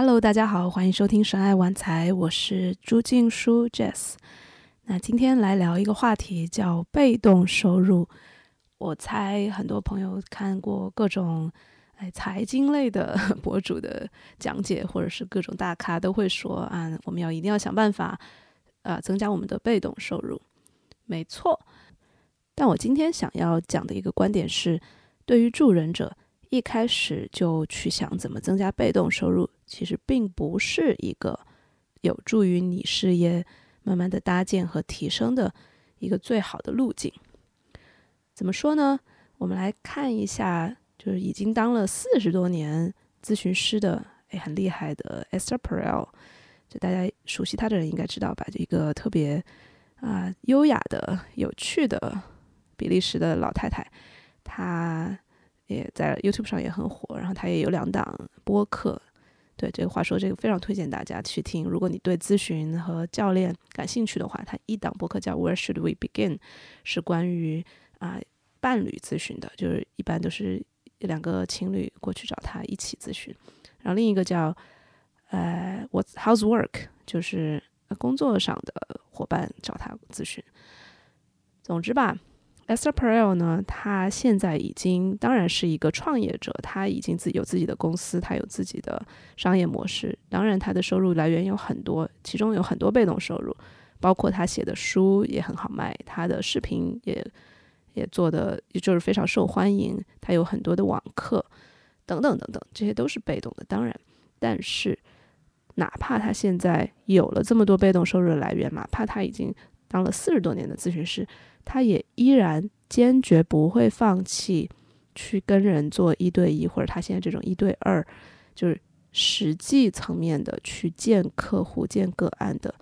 Hello，大家好，欢迎收听神爱玩财，我是朱静书 Jess。那今天来聊一个话题，叫被动收入。我猜很多朋友看过各种哎财经类的 博主的讲解，或者是各种大咖都会说啊，我们要一定要想办法啊增加我们的被动收入。没错，但我今天想要讲的一个观点是，对于助人者，一开始就去想怎么增加被动收入，其实并不是一个有助于你事业慢慢的搭建和提升的一个最好的路径。怎么说呢？我们来看一下，就是已经当了四十多年咨询师的，哎，很厉害的 Esther Perel，就大家熟悉他的人应该知道吧？就一个特别啊优雅的、有趣的比利时的老太太，她也在 YouTube 上也很火，然后她也有两档播客。对这个话说，这个非常推荐大家去听。如果你对咨询和教练感兴趣的话，他一档播客叫 Where Should We Begin，是关于啊，伴侣咨询的，就是一般都是两个情侣过去找他一起咨询，然后另一个叫呃 What's How's Work，就是工作上的伙伴找他咨询。总之吧，Esther Perel 呢，他现在已经当然是一个创业者，他已经自己有自己的公司，他有自己的商业模式，当然他的收入来源有很多，其中有很多被动收入，包括他写的书也很好卖，他的视频也。也做的也就是非常受欢迎，他有很多的网课，等等等等，这些都是被动的。当然，但是哪怕他现在有了这么多被动收入的来源，哪怕他已经当了四十多年的咨询师，他也依然坚决不会放弃去跟人做一对一，或者他现在这种一对二，就是实际层面的去见客户、见个案的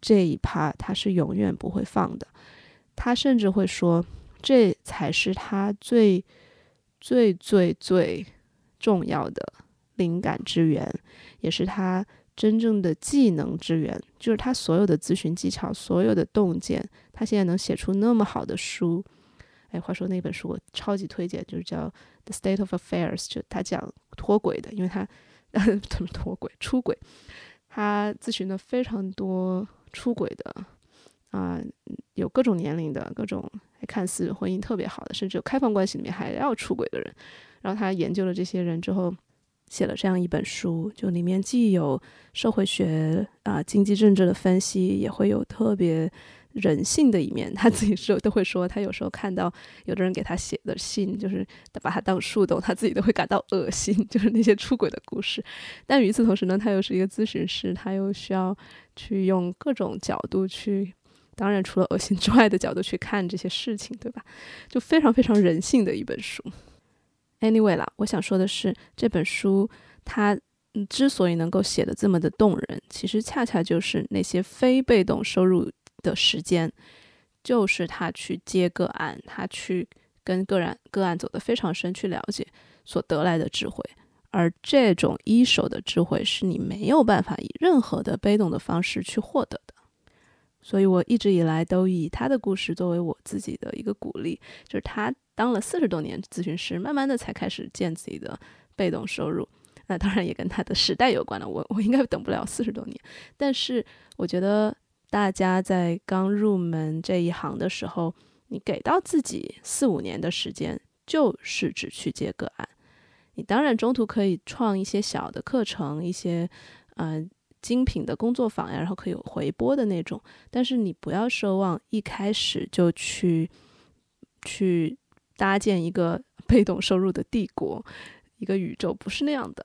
这一趴，他是永远不会放的。他甚至会说。这才是他最最最最重要的灵感之源，也是他真正的技能之源。就是他所有的咨询技巧，所有的洞见，他现在能写出那么好的书。哎，话说那本书我超级推荐，就是叫《The State of Affairs》，就他讲脱轨的，因为他 怎么脱轨、出轨，他咨询了非常多出轨的啊，有各种年龄的各种。看似婚姻特别好的，甚至有开放关系里面还要出轨的人，然后他研究了这些人之后，写了这样一本书，就里面既有社会学啊、经济政治的分析，也会有特别人性的一面。他自己说都会说，他有时候看到有的人给他写的信，就是把他当树洞，他自己都会感到恶心，就是那些出轨的故事。但与此同时呢，他又是一个咨询师，他又需要去用各种角度去。当然，除了恶心之外的角度去看这些事情，对吧？就非常非常人性的一本书。Anyway 啦，我想说的是，这本书它之所以能够写的这么的动人，其实恰恰就是那些非被动收入的时间，就是他去接个案，他去跟个人个案走得非常深，去了解所得来的智慧。而这种一手的智慧，是你没有办法以任何的被动的方式去获得的。所以，我一直以来都以他的故事作为我自己的一个鼓励，就是他当了四十多年咨询师，慢慢的才开始建自己的被动收入。那当然也跟他的时代有关了。我我应该等不了四十多年，但是我觉得大家在刚入门这一行的时候，你给到自己四五年的时间，就是只去接个案。你当然中途可以创一些小的课程，一些嗯。精品的工作坊呀，然后可以有回播的那种，但是你不要奢望一开始就去去搭建一个 被动收入的帝国，一个宇宙不是那样的。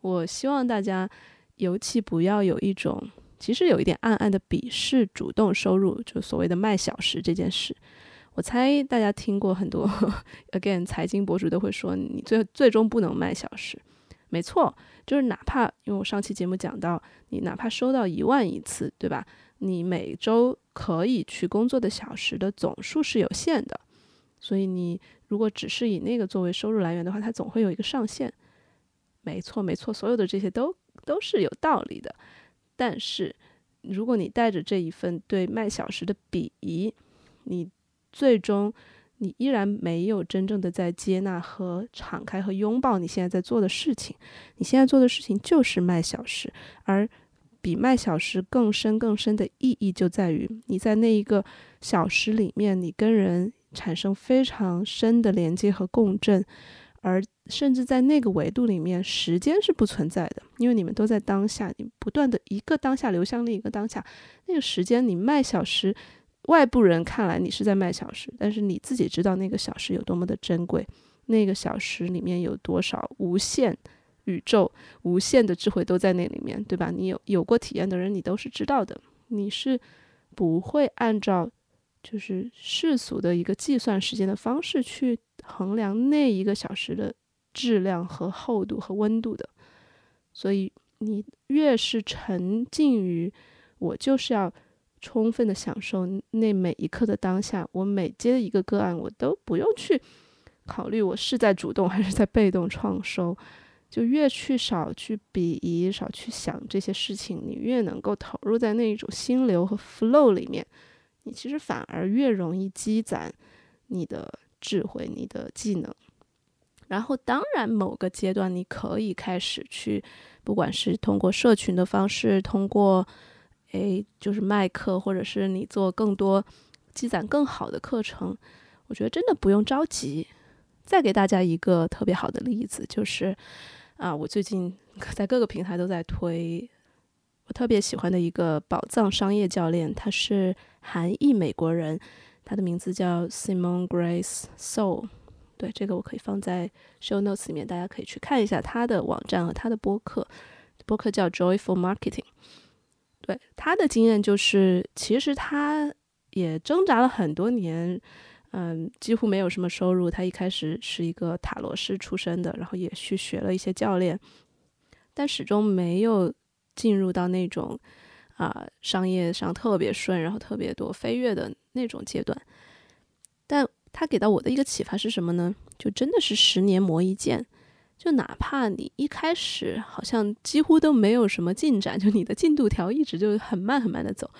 我希望大家尤其不要有一种，其实有一点暗暗的鄙视主动收入，就所谓的卖小时这件事。我猜大家听过很多，again 财经博主都会说，你最最终不能卖小时。没错，就是哪怕因为我上期节目讲到，你哪怕收到一万一次，对吧？你每周可以去工作的小时的总数是有限的，所以你如果只是以那个作为收入来源的话，它总会有一个上限。没错，没错，所有的这些都都是有道理的。但是如果你带着这一份对卖小时的鄙夷，你最终你依然没有真正的在接纳和敞开和拥抱你现在在做的事情。你现在做的事情就是卖小时，而比卖小时更深更深的意义就在于你在那一个小时里面，你跟人产生非常深的连接和共振，而甚至在那个维度里面，时间是不存在的，因为你们都在当下，你不断的一个当下流向另一个当下，那个时间你卖小时。外部人看来你是在卖小时，但是你自己知道那个小时有多么的珍贵，那个小时里面有多少无限宇宙、无限的智慧都在那里面，对吧？你有有过体验的人，你都是知道的。你是不会按照就是世俗的一个计算时间的方式去衡量那一个小时的质量和厚度和温度的。所以你越是沉浸于我就是要。充分的享受那每一刻的当下，我每接一个个案，我都不用去考虑我是在主动还是在被动创收，就越去少去鄙夷，少去想这些事情，你越能够投入在那一种心流和 flow 里面，你其实反而越容易积攒你的智慧、你的技能。然后，当然某个阶段你可以开始去，不管是通过社群的方式，通过。诶，就是卖课，或者是你做更多积攒更好的课程，我觉得真的不用着急。再给大家一个特别好的例子，就是啊，我最近在各个平台都在推我特别喜欢的一个宝藏商业教练，他是韩裔美国人，他的名字叫 Simon Grace Soul。对，这个我可以放在 Show Notes 里面，大家可以去看一下他的网站和他的播客，播客叫 Joyful Marketing。对他的经验就是，其实他也挣扎了很多年，嗯，几乎没有什么收入。他一开始是一个塔罗师出身的，然后也去学了一些教练，但始终没有进入到那种啊商业上特别顺，然后特别多飞跃的那种阶段。但他给到我的一个启发是什么呢？就真的是十年磨一剑。就哪怕你一开始好像几乎都没有什么进展，就你的进度条一直就很慢很慢的走，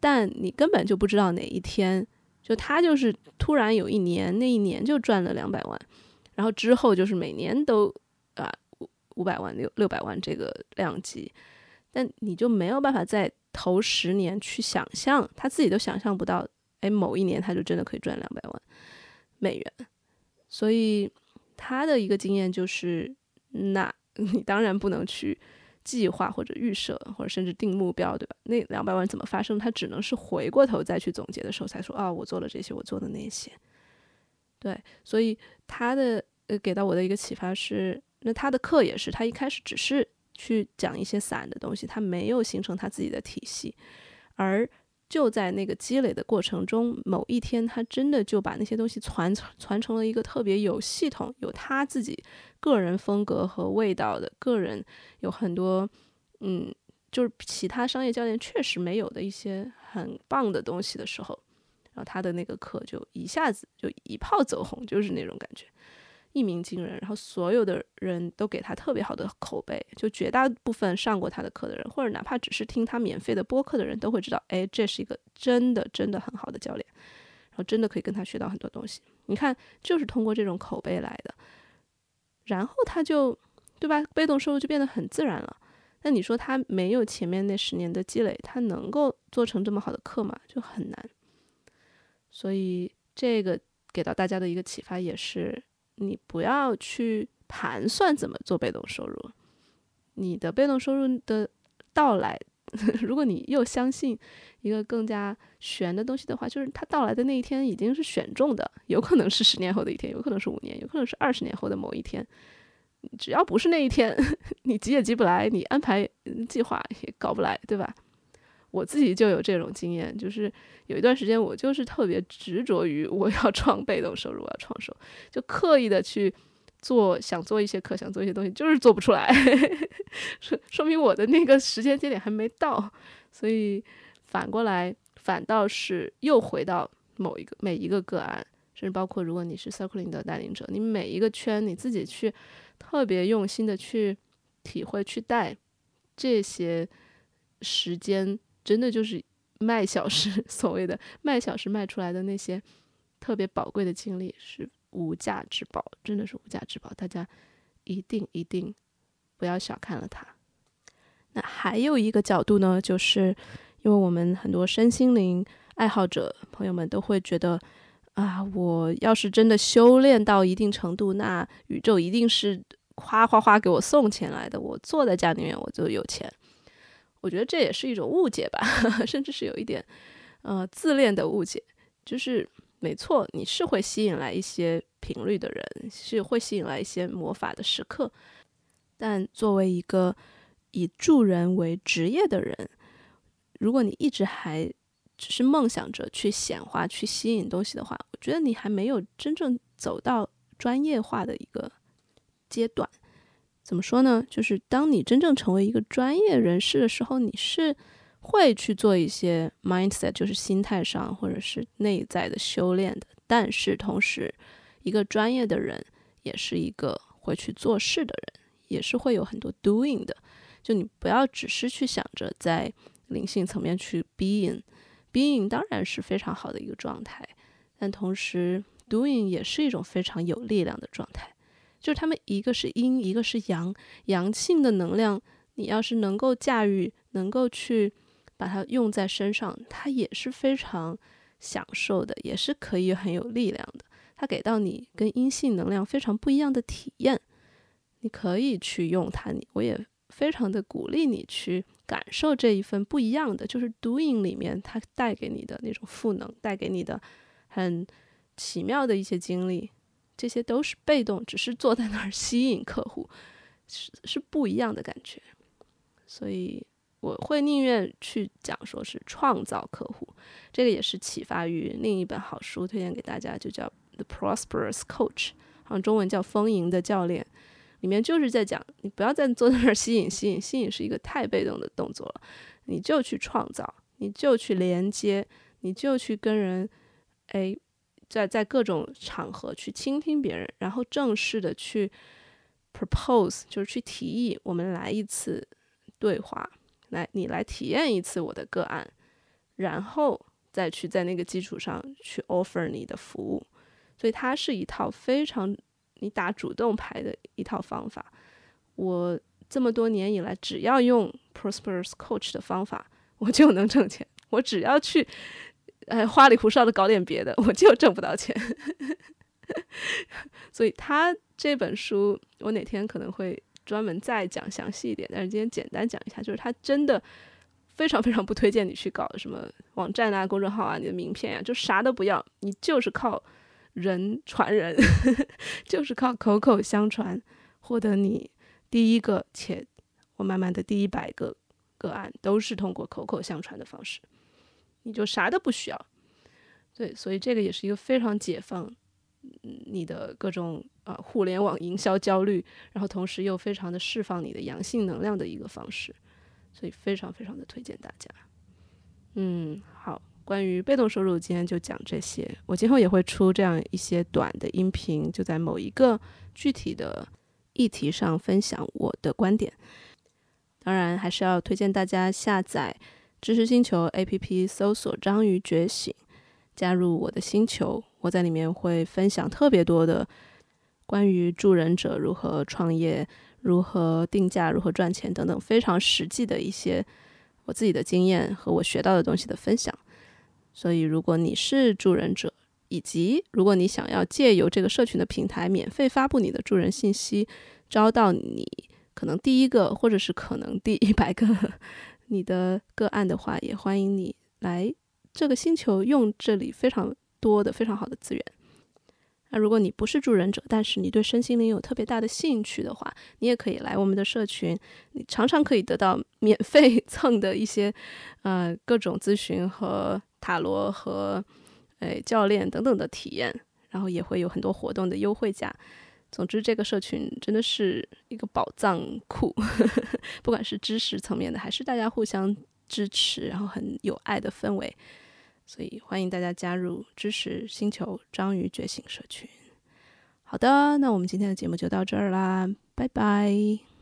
但你根本就不知道哪一天，就他就是突然有一年，那一年就赚了两百万，然后之后就是每年都啊五五百万六六百万这个量级，但你就没有办法在头十年去想象，他自己都想象不到，哎，某一年他就真的可以赚两百万美元，所以。他的一个经验就是，那 你当然不能去计划或者预设，或者甚至定目标，对吧？那两百万怎么发生？他只能是回过头再去总结的时候才说啊，我做了这些，我做的那些。对，所以他的呃给到我的一个启发是，那他的课也是，他一开始只是去讲一些散的东西，他没有形成他自己的体系，而。就在那个积累的过程中，某一天他真的就把那些东西传传承了一个特别有系统、有他自己个人风格和味道的个人，有很多嗯，就是其他商业教练确实没有的一些很棒的东西的时候，然后他的那个课就一下子就一炮走红，就是那种感觉。一鸣惊人，然后所有的人都给他特别好的口碑，就绝大部分上过他的课的人，或者哪怕只是听他免费的播客的人，都会知道，哎，这是一个真的真的很好的教练，然后真的可以跟他学到很多东西。你看，就是通过这种口碑来的，然后他就，对吧？被动收入就变得很自然了。那你说他没有前面那十年的积累，他能够做成这么好的课吗？就很难。所以这个给到大家的一个启发也是。你不要去盘算怎么做被动收入，你的被动收入的到来，如果你又相信一个更加玄的东西的话，就是它到来的那一天已经是选中的，有可能是十年后的一天，有可能是五年，有可能是二十年后的某一天，只要不是那一天，你急也急不来，你安排计划也搞不来，对吧？我自己就有这种经验，就是有一段时间我就是特别执着于我要创被动收入，我要创收，就刻意的去做，想做一些课，想做一些东西，就是做不出来，说说明我的那个时间节点还没到，所以反过来反倒是又回到某一个每一个个案，甚至包括如果你是 circling 的带领者，你每一个圈你自己去特别用心的去体会去带这些时间。真的就是卖小时，所谓的卖小时卖出来的那些特别宝贵的经历，是无价之宝，真的是无价之宝。大家一定一定不要小看了它。那还有一个角度呢，就是因为我们很多身心灵爱好者朋友们都会觉得，啊，我要是真的修炼到一定程度，那宇宙一定是哗哗哗给我送钱来的，我坐在家里面我就有钱。我觉得这也是一种误解吧，甚至是有一点，呃，自恋的误解。就是没错，你是会吸引来一些频率的人，是会吸引来一些魔法的时刻，但作为一个。以助人为职业的人，如果你一直还只是梦想着去显化、去吸引东西的话，我觉得你还没有真正走到专业化的一个阶段。怎么说呢？就是当你真正成为一个专业人士的时候，你是会去做一些 mindset，就是心态上或者是内在的修炼的。但是同时，一个专业的人也是一个会去做事的人，也是会有很多 doing 的。就你不要只是去想着在灵性层面去 being，being 当然是非常好的一个状态，但同时 doing 也是一种非常有力量的状态。就是他们一个是阴，一个是阳，阳性的能量，你要是能够驾驭，能够去把它用在身上，它也是非常享受的，也是可以很有力量的。它给到你跟阴性能量非常不一样的体验，你可以去用它。你我也。非常的鼓励你去感受这一份不一样的，就是 doing 里面它带给你的那种赋能，带给你的很奇妙的一些经历，这些都是被动，只是坐在那儿吸引客户，是是不一样的感觉。所以我会宁愿去讲说是创造客户，这个也是启发于另一本好书，推荐给大家，就叫 The Prosperous Coach，好像中文叫丰盈的教练。里面就是在讲，你不要再坐在那儿吸引、吸引、吸引，是一个太被动的动作了。你就去创造，你就去连接，你就去跟人，哎，在在各种场合去倾听别人，然后正式的去 propose，就是去提议，我们来一次对话，来你来体验一次我的个案，然后再去在那个基础上去 offer 你的服务。所以它是一套非常。你打主动牌的一套方法，我这么多年以来，只要用 Prosperous Coach 的方法，我就能挣钱。我只要去，呃，花里胡哨的搞点别的，我就挣不到钱。所以他这本书，我哪天可能会专门再讲详细一点，但是今天简单讲一下，就是他真的非常非常不推荐你去搞什么网站啊、公众号啊、你的名片呀，就啥都不要，你就是靠。人传人，就是靠口口相传获得你第一个，且我慢慢的第一百个个案都是通过口口相传的方式，你就啥都不需要。对，所以这个也是一个非常解放你的各种啊互联网营销焦虑，然后同时又非常的释放你的阳性能量的一个方式，所以非常非常的推荐大家。嗯，好。关于被动收入，今天就讲这些。我今后也会出这样一些短的音频，就在某一个具体的议题上分享我的观点。当然，还是要推荐大家下载知识星球 APP，搜索“章鱼觉醒”，加入我的星球。我在里面会分享特别多的关于助人者如何创业、如何定价、如何赚钱等等非常实际的一些我自己的经验和我学到的东西的分享。所以，如果你是助人者，以及如果你想要借由这个社群的平台免费发布你的助人信息，招到你可能第一个或者是可能第一百个你的个案的话，也欢迎你来这个星球用这里非常多的非常好的资源。那如果你不是助人者，但是你对身心灵有特别大的兴趣的话，你也可以来我们的社群，你常常可以得到免费蹭的一些呃各种咨询和。塔罗和诶教练等等的体验，然后也会有很多活动的优惠价。总之，这个社群真的是一个宝藏库，不管是知识层面的，还是大家互相支持，然后很有爱的氛围。所以欢迎大家加入知识星球章鱼觉醒社群。好的，那我们今天的节目就到这儿啦，拜拜。